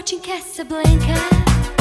Casablanca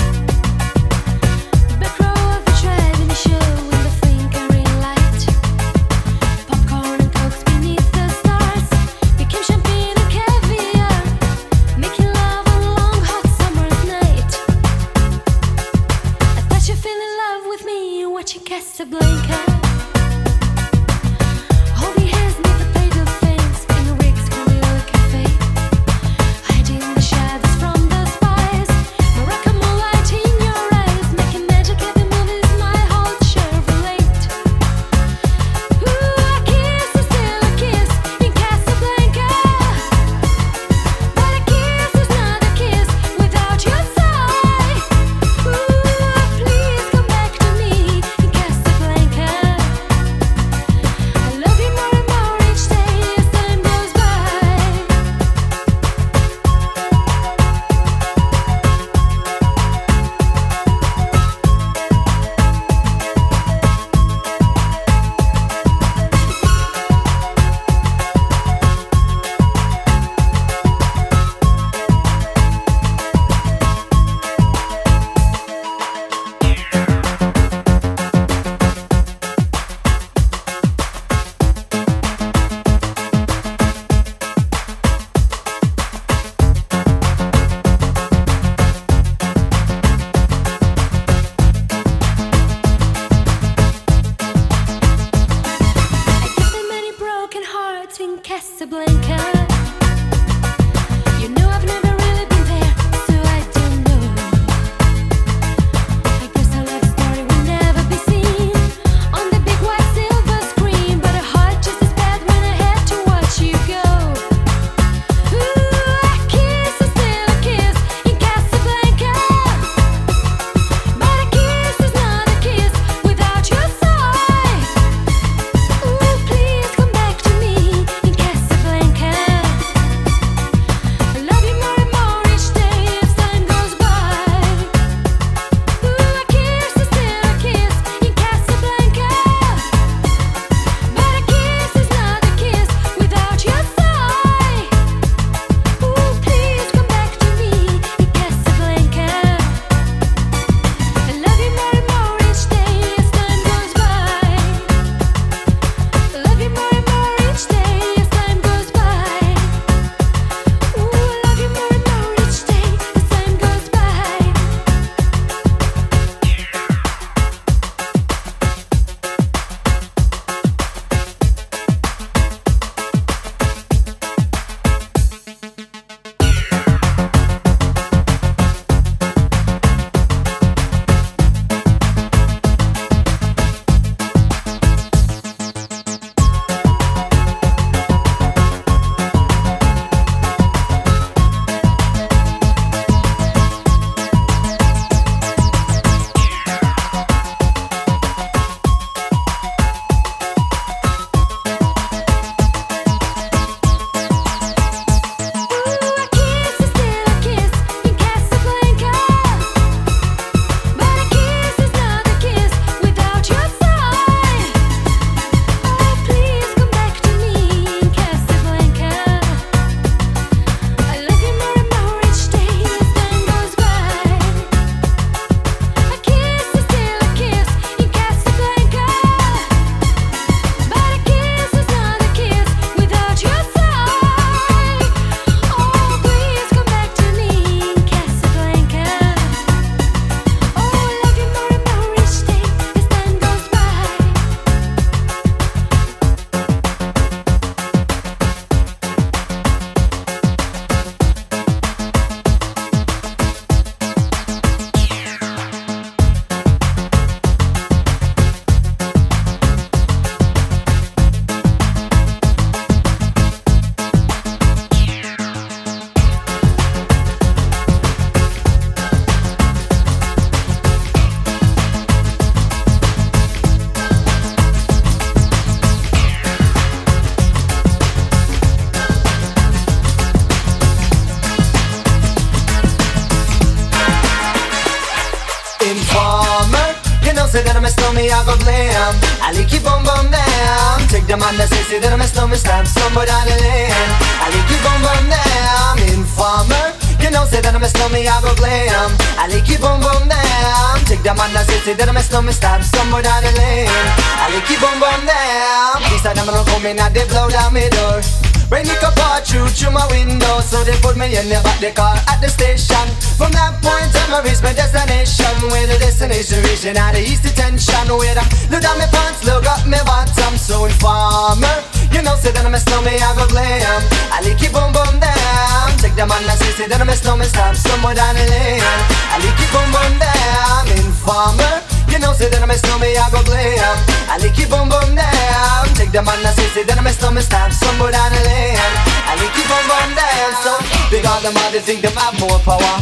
think them have more power.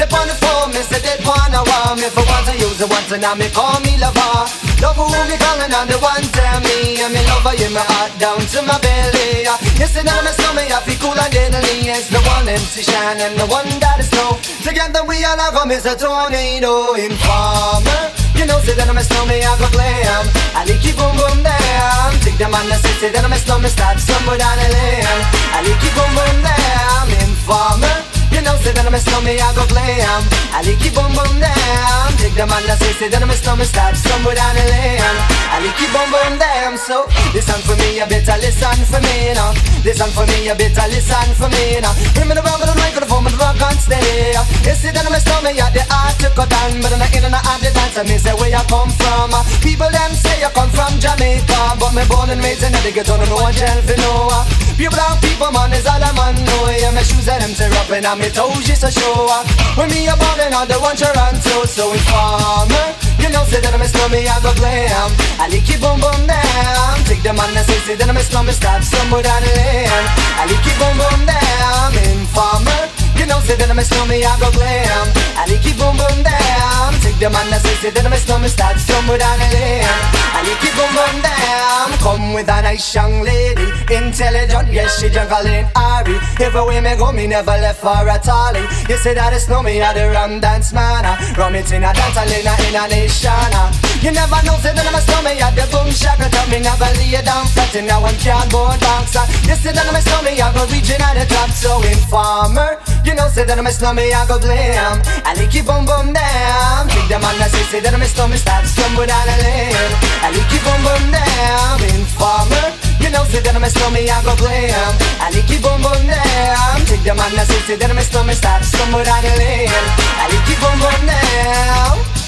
They on the phone, me say they wanna want me For once I use it once and now me call me lover. Love who me calling on the one tell me. I'm in love in my heart down to my belly. You say that I'm a snowman, I feel cool and deadly. It's the one MC Shan and the one that is snow. Together we all are come is a tornado informer. You know, say that I'm a snowman, I go glam. I like it boom boom down. Take the man that say, say that I'm a snowman Start somewhere down the lane. I like boom say a snowman, I go glam. I like it boom boom down Take the man that say, say that I'm a snowman Start somewhere down the lane. I like it boom boom down So, listen for me, you better listen for me, you know. Listen for me, you better listen for me, you know. Bring me the rubber, the microphone, the rock and stay You see I'm a snowman, yeah, the art to cut down But I'm not in and out the dance, I me say where you come from? People them say you come from Jamaica But me born and raised in the ghetto, no one shall for know. Pure brown people, man, is all I'm on know. Yeah, my shoes and them tear up and I'm me toes a show up. When me a ballin' on the one Toronto, so informer. You know, say that I'm a slummy, I go glam. I lick it boom boom down. Take the man and say, say that I'm a slummy, stop somewhere down the lane. I lick it boom boom down. Informer. You know, say that I'm a snowman, I go glam. I like it boom boom down Take the man that say, say that I'm a snowman Start somewhere down I like it boom boom down Come with a nice young lady. Intelligent, yes, she juggling Ari. Everywhere me go, me never left for a tally You say that it's me, I the rum dance man ah. Rum it in a dance, I in a nation ah. You never know, say that I'm a snowman I the boom shaka Tell me never lay down flat And now I'm cardboard boxer You say that I'm a snowman I go region at the top So informer. You know, say that I'm a slummy, I go glam I like it boom boom down Take the man that say, say that I'm a slummy, start stumble down a lane. I like it boom boom down Informer. You know, say that I'm a slummy, I go glam I like it boom boom down Take the man that say, say that I'm a slummy, start stumble down a lane. I like it boom boom down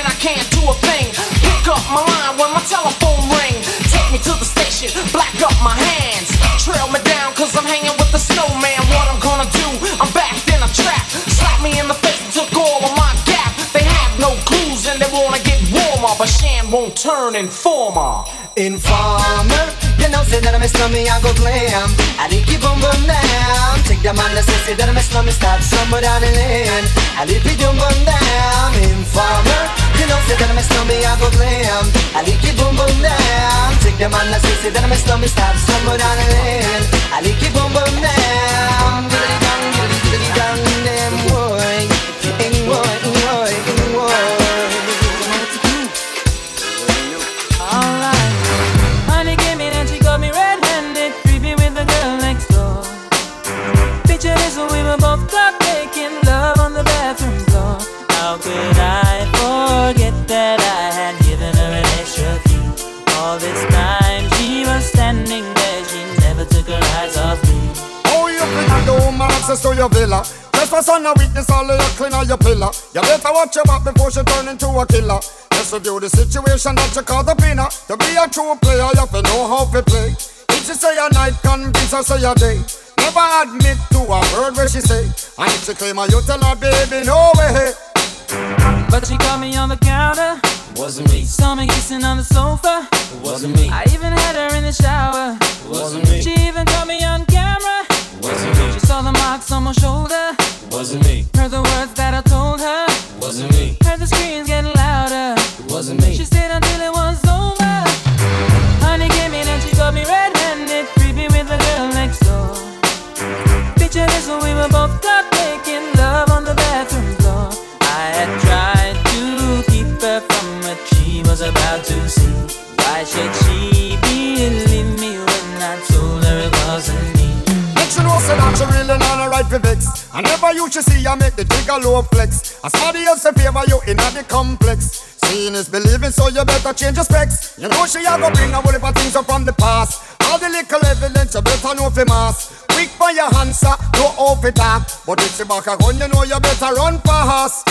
And I can't do a thing. Pick up my line when my telephone ring. Take me to the station, black up my hands. Trail me down I'm hanging with the snowman. What I'm gonna do, I'm backed in a trap. Slap me in the face took all of my gap. They have won't turn informer. Informer. You know, say that I'm a slummy, I go glam. I like it boom boom down. Take the man say, say that I'm a slummy Start somewhere down the lane I like it boom boom down. Informer. You know, say that I'm a slummy, I go glam. I like it boom boom down. Take the man say, say that I'm a slummy Start somewhere down the lane I like it boom boom down don't have access to your villa? Trespass on a weakness, all of your clean on your pillar. You better watch your back before she turn into a killer. Just review the situation that you call the winner. To be a true player, you have to know how to play. If she say a night, convince her say a day. Never admit to a word where she say. And if she claim her, you tell her, baby, no way. But she caught me on the counter. Wasn't me. Saw me kissing on the sofa. Wasn't me. I even had her in the shower. Wasn't me. She even caught me on camera. Wasn't me box on my shoulder. Wasn't me. Heard the words that I told her. Wasn't me. Heard the screams getting louder. Wasn't me. She stayed until it was over. Honey came in and she got me red-handed, creepy with the girl next door. Picture this when we were both caught making love on the bathroom floor. I had tried to keep her from what she was about to see. Why should she? Really not a right for vex. I never you should see I make the jigger low flex. As somebody else in favor you in the complex. Seeing is believing, so you better change your specs. You know she a go bring a whole heap of things up from the past. All the little evidence you better know for mass. Quick for your answer, no off it talk. But if she back a gun, you know you better run fast.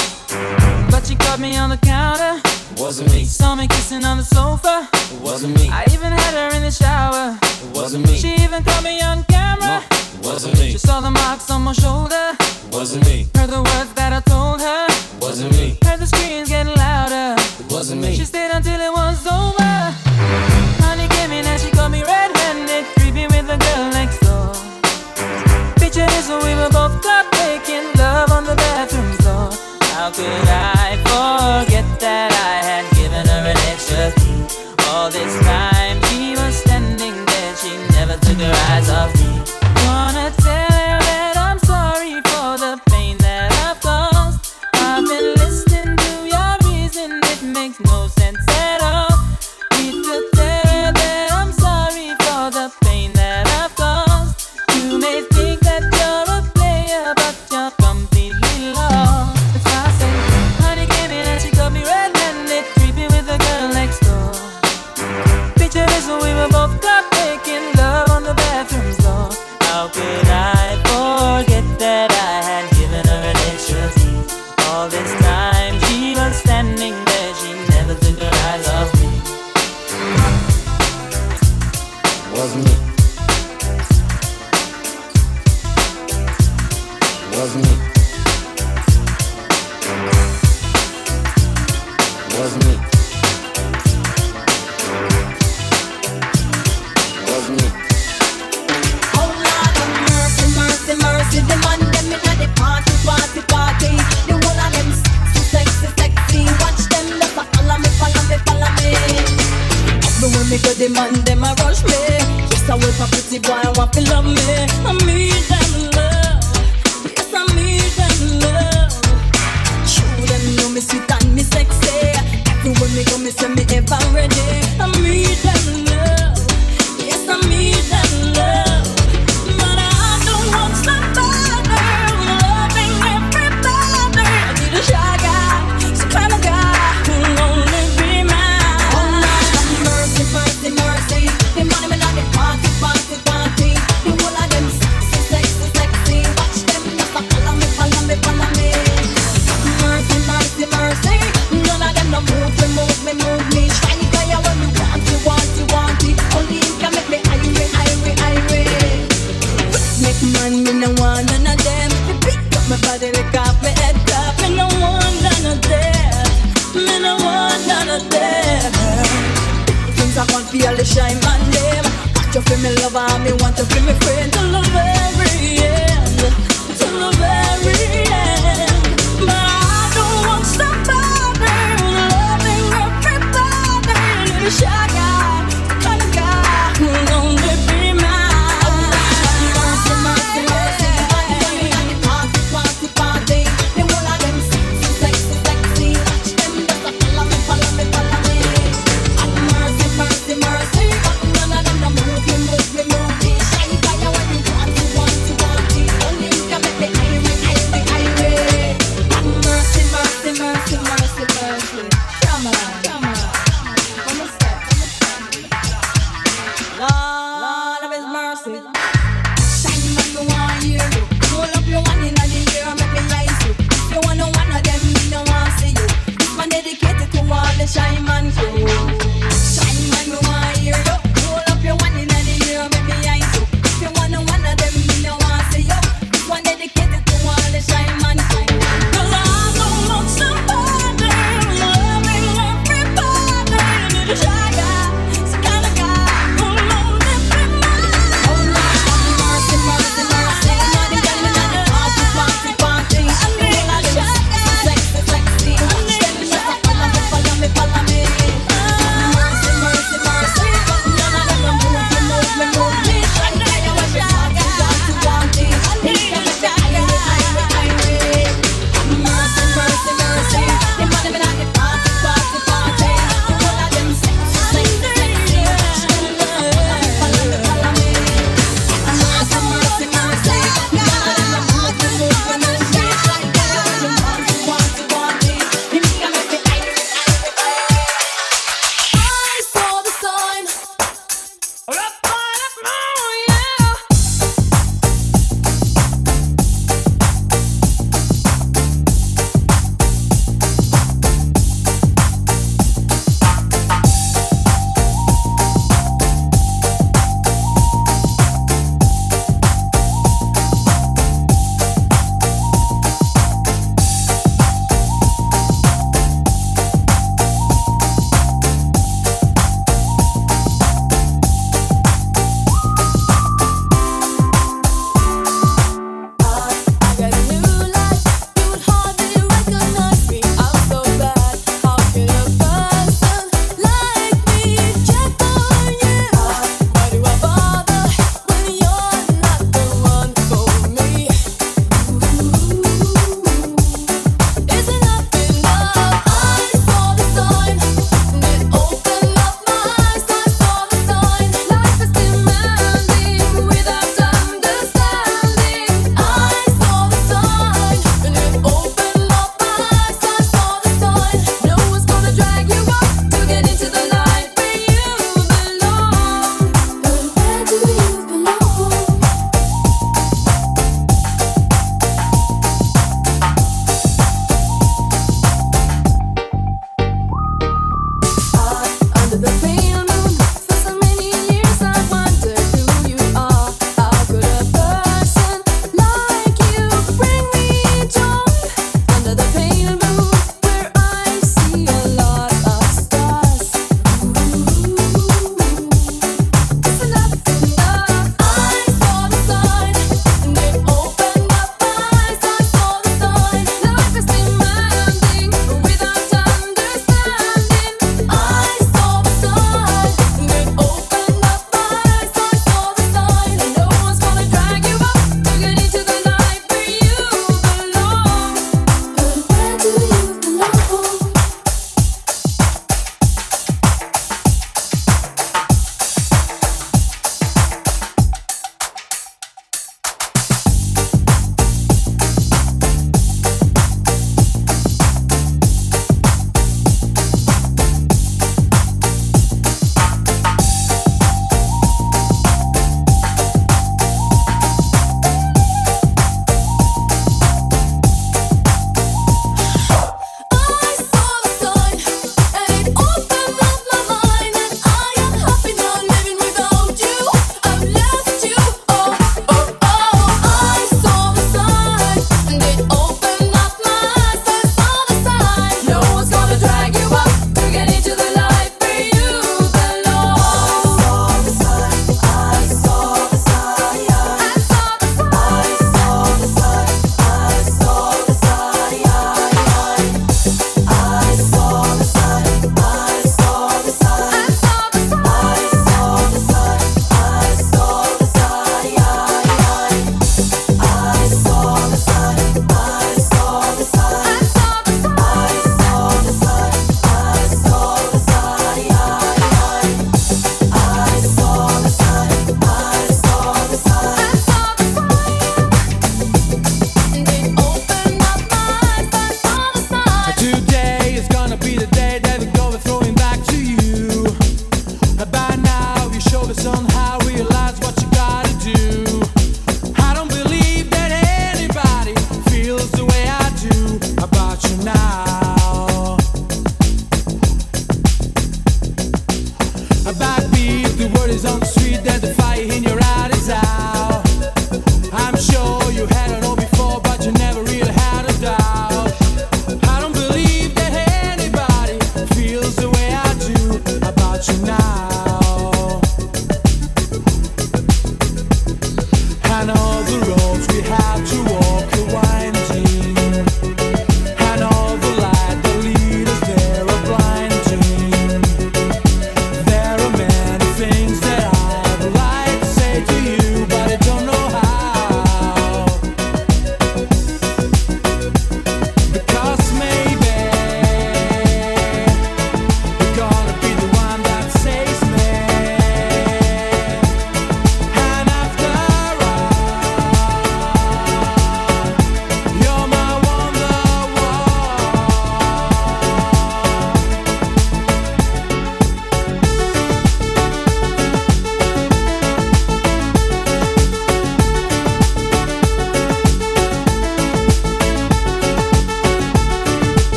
But she caught me on the counter. Wasn't me. Saw me kissing on the sofa. It wasn't me. I even had her in the shower. It wasn't me. She even caught me on camera. It wasn't me. She saw the marks on my shoulder. It wasn't me. Heard the words that I told her. It wasn't me. Heard the screams getting louder. It wasn't me. She stayed until it was over. Could I forget that I had given her an extra key? All this time she was standing there, she never took her eyes off pretty boy want to love me. I need them love. Yes, I need them love. Show them know me sweet and me sexy. Everywhere me go, me say me ever ready. Me lover, me want you feel me friend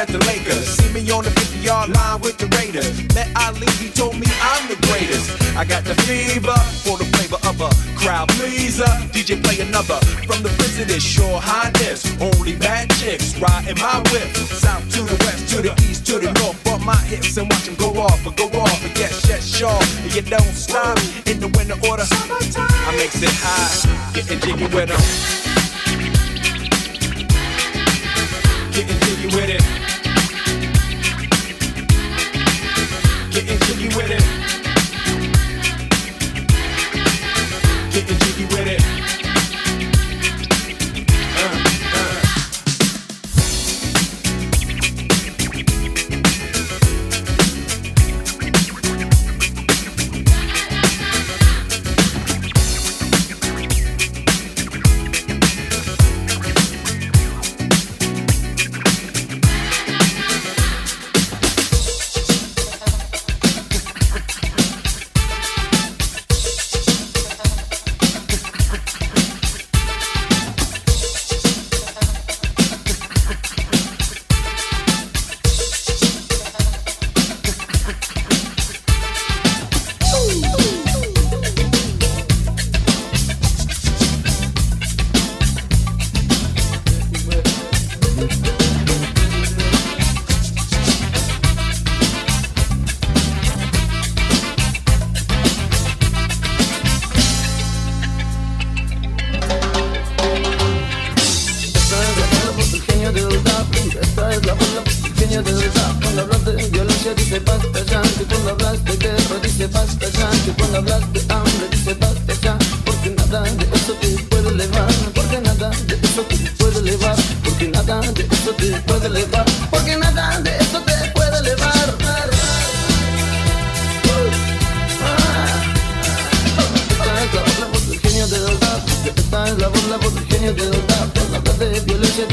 at the Lakers. See me on the 50 yard line with the Raiders. Met Ali, he told me I'm the greatest. I got the fever for the flavor of a crowd pleaser. DJ play another from the president, sure highness. Only bad chicks riding my whip. South to the west, to the east, to the north. Bump my hips and watch them go off, but go off. But yes, yes, sure. And you don't stop in the winter order. I makes it high, getting jiggy with them. Getting jiggy with it. getting jiggy with it.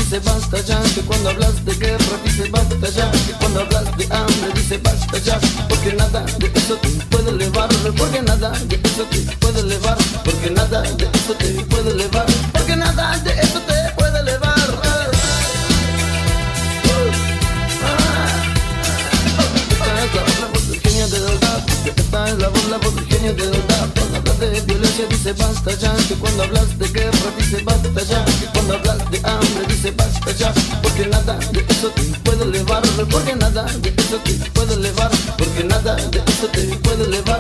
dice basta ya, que cuando hablas de guerra dice basta ya, que cuando hablas de hambre dice basta ya, porque nada de eso te puede elevar, porque nada de eso te puede elevar, porque nada de eso te puede elevar, porque nada de eso te puede elevar. de verdad, esta es la voz, la voz del genio de verdad. Cuando hablas de violencia dice basta ya, que cuando hablas de guerra dice basta ya, de me dice basta ya Porque nada de eso te puede elevar Porque nada de eso te puede elevar Porque nada de eso te puede elevar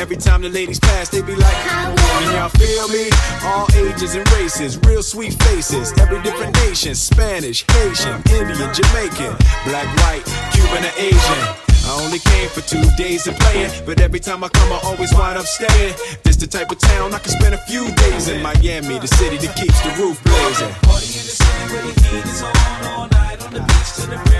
Every time the ladies pass, they be like, Can y'all feel me? All ages and races, real sweet faces. Every different nation Spanish, Haitian, Indian, Jamaican, black, white, Cuban, or Asian. I only came for two days of playing, but every time I come, I always wind up staying. This the type of town I can spend a few days in. Miami, the city that keeps the roof blazing. Party in the city where the heat is on all night on the beach till the break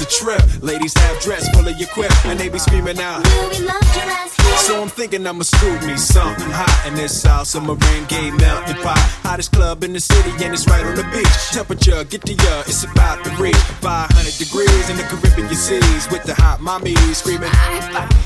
It's a trip. Ladies have dress full of your quip, and they be screaming out. Will we love your ass here? So I'm thinking I'ma scoop me something hot in this South Summer rain gay melting pot. Hottest club in the city, and it's right on the beach. Temperature, get to ya, it's about to reach 500 degrees in the Caribbean seas with the hot mommy screaming.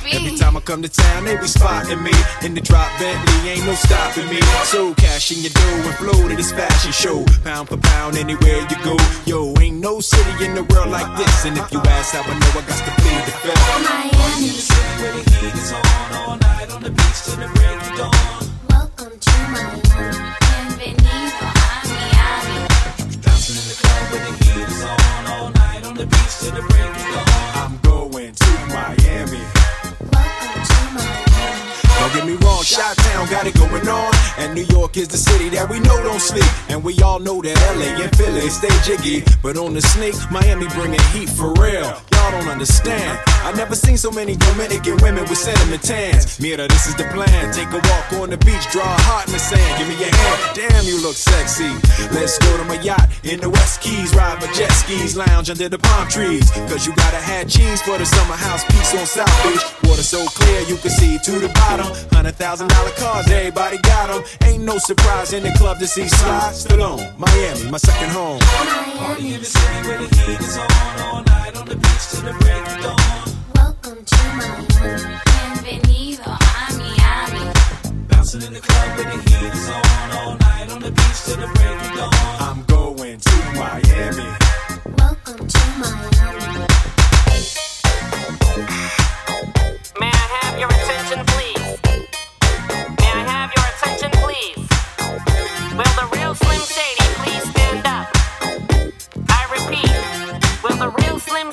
Every time I come to town, they be spotting me in the drop Bentley, ain't no stopping me. So cash in your dough and flow to this fashion show, pound for pound, anywhere you go. Yo, ain't no city in the world like this, and if you ask how I know, I got to plead the fifth. Miami. Where the heat is on all night on the beach till the break of dawn. Welcome to Miami, bienvenido a Miami. Bouncing in the club where the heat is on all night on the beach till the break of dawn. I'm going to Miami. Don't get me wrong, Chi-Town got it going on. And New York is the city that we know don't sleep. And we all know that LA and Philly stay jiggy. But on the sneak, Miami bringing heat for real. Don't understand. I never seen so many Dominican women with cinnamon tans. Mira, this is the plan. Take a walk on the beach, draw a heart in the sand. Give me your hand. Damn, you look sexy. Let's go to my yacht in the West Keys. Ride my jet skis, lounge under the palm trees. Cause you gotta have cheese for the summer house piece on South Beach. Water so clear you can see to the bottom. Hundred thousand dollar cars, everybody got 'em. Ain't no surprise in the club to see Sly Stallone. Miami, my second home. Party in the city where the heat is on all night on the beach till the break of dawn. Welcome to Miami, bienvenido a Miami. Bouncing in the club where the heat is on all night on the beach till the break of dawn. I'm going to Miami. Welcome to Miami. May I have your attention, please? May I have your attention, please? Will the real Slim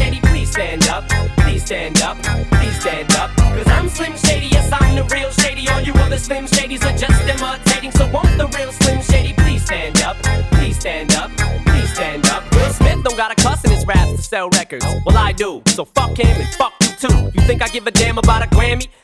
stand up? Please stand up, please stand up. Cause I'm Slim Shady, yes, I'm the real Shady. All you other Slim Shadys are just imitating. So won't the real Slim Shady please stand up? Please stand up, please stand up. Will Smith don't got a cuss in his raps to sell records. Well, I do. So fuck him and fuck you too. You think I give a damn about a Grammy?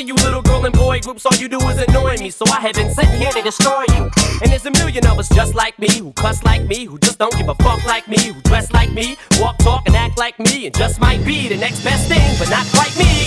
You little girl and boy groups, all you do is annoy me, so I have been sitting here to destroy you. And there's a million of us just like me, who cuss like me, who just don't give a fuck like me, who dress like me, walk, talk, and act like me, and just might be the next best thing, but not quite me.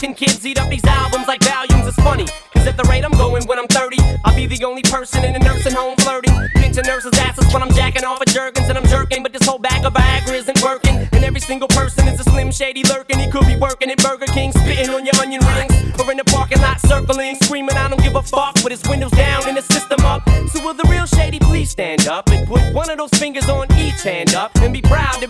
Can kids eat up these albums like volumes? It's funny, cause at the rate I'm going when I'm 30, I'll be the only person in a nursing home flirting. Pinching nurses' asses when I'm jacking off at Jergens and I'm jerking, but this whole bag of Viagra isn't working. And every single person is a slim shady lurking. He could be working at Burger King, spitting on your onion rings, or in the parking lot circling, screaming, I don't give a fuck, with his windows down and his system up. So will the real shady please stand up and put one of those fingers on each hand up and be proud to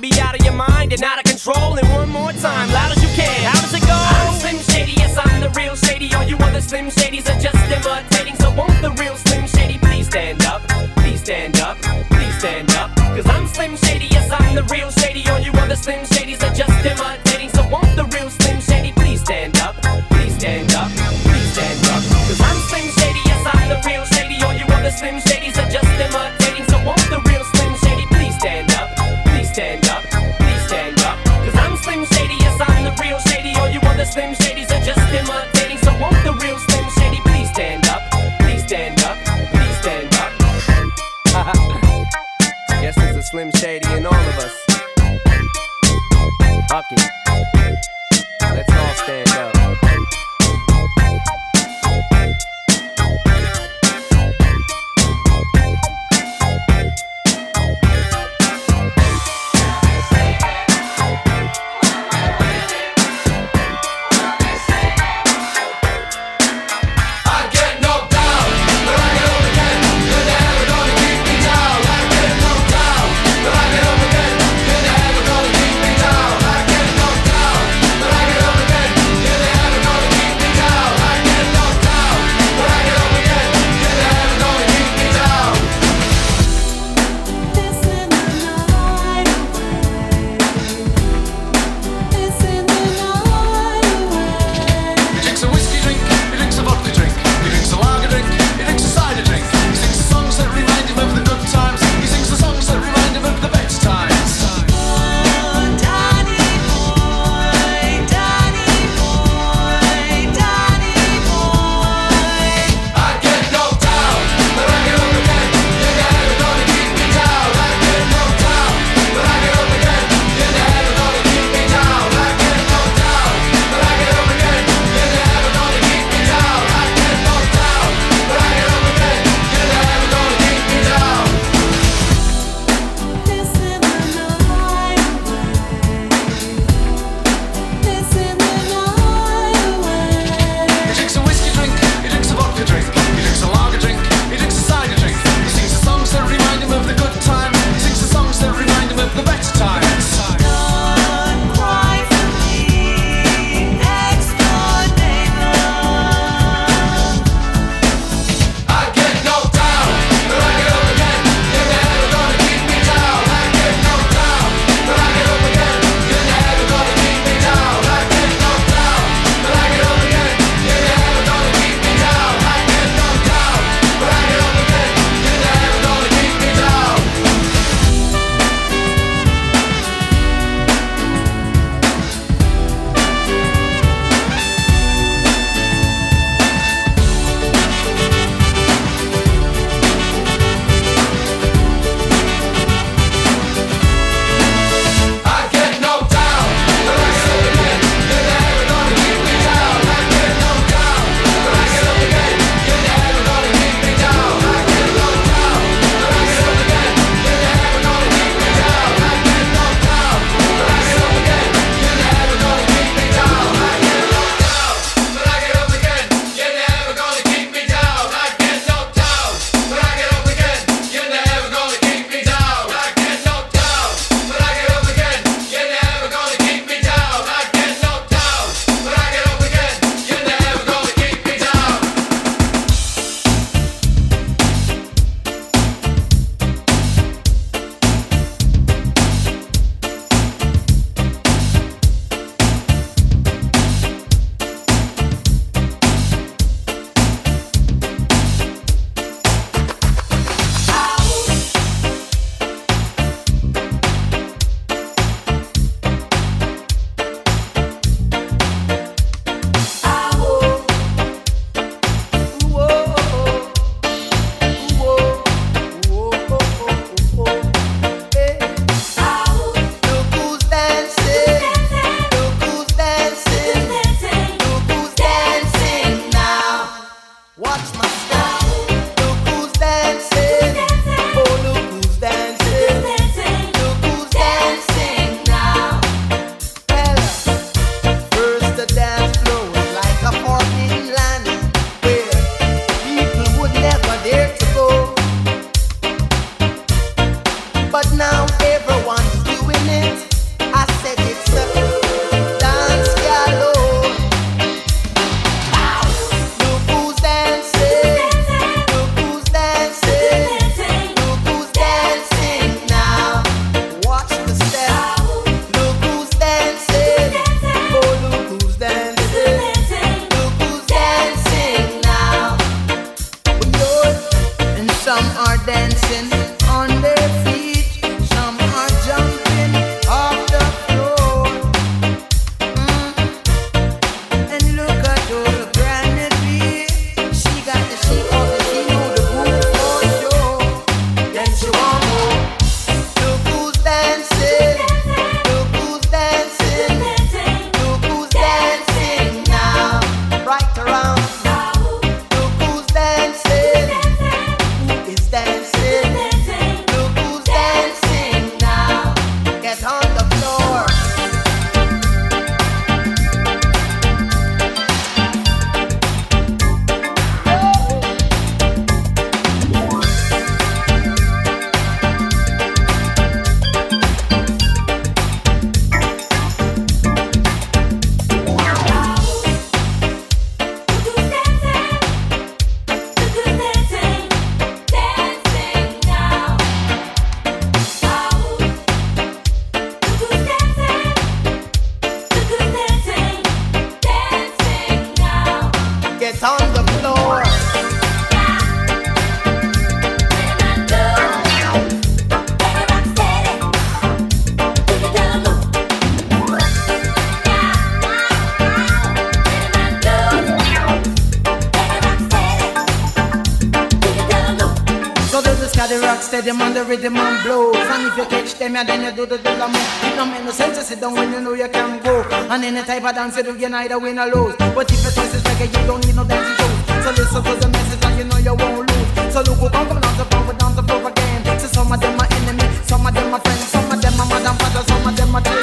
them, yeah, then you do the move It don't make no sense to sit down when you know you can go And any type of dance you do, you neither win or lose But if your choice is reggae, you don't need no dancing shoes So listen to the message and you know you won't lose So look who come from down to front, down to prove again So some of them are enemy, some of them are friends Some of them are madam father, some of them are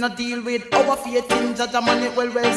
not deal with Our faith in judge and money well, well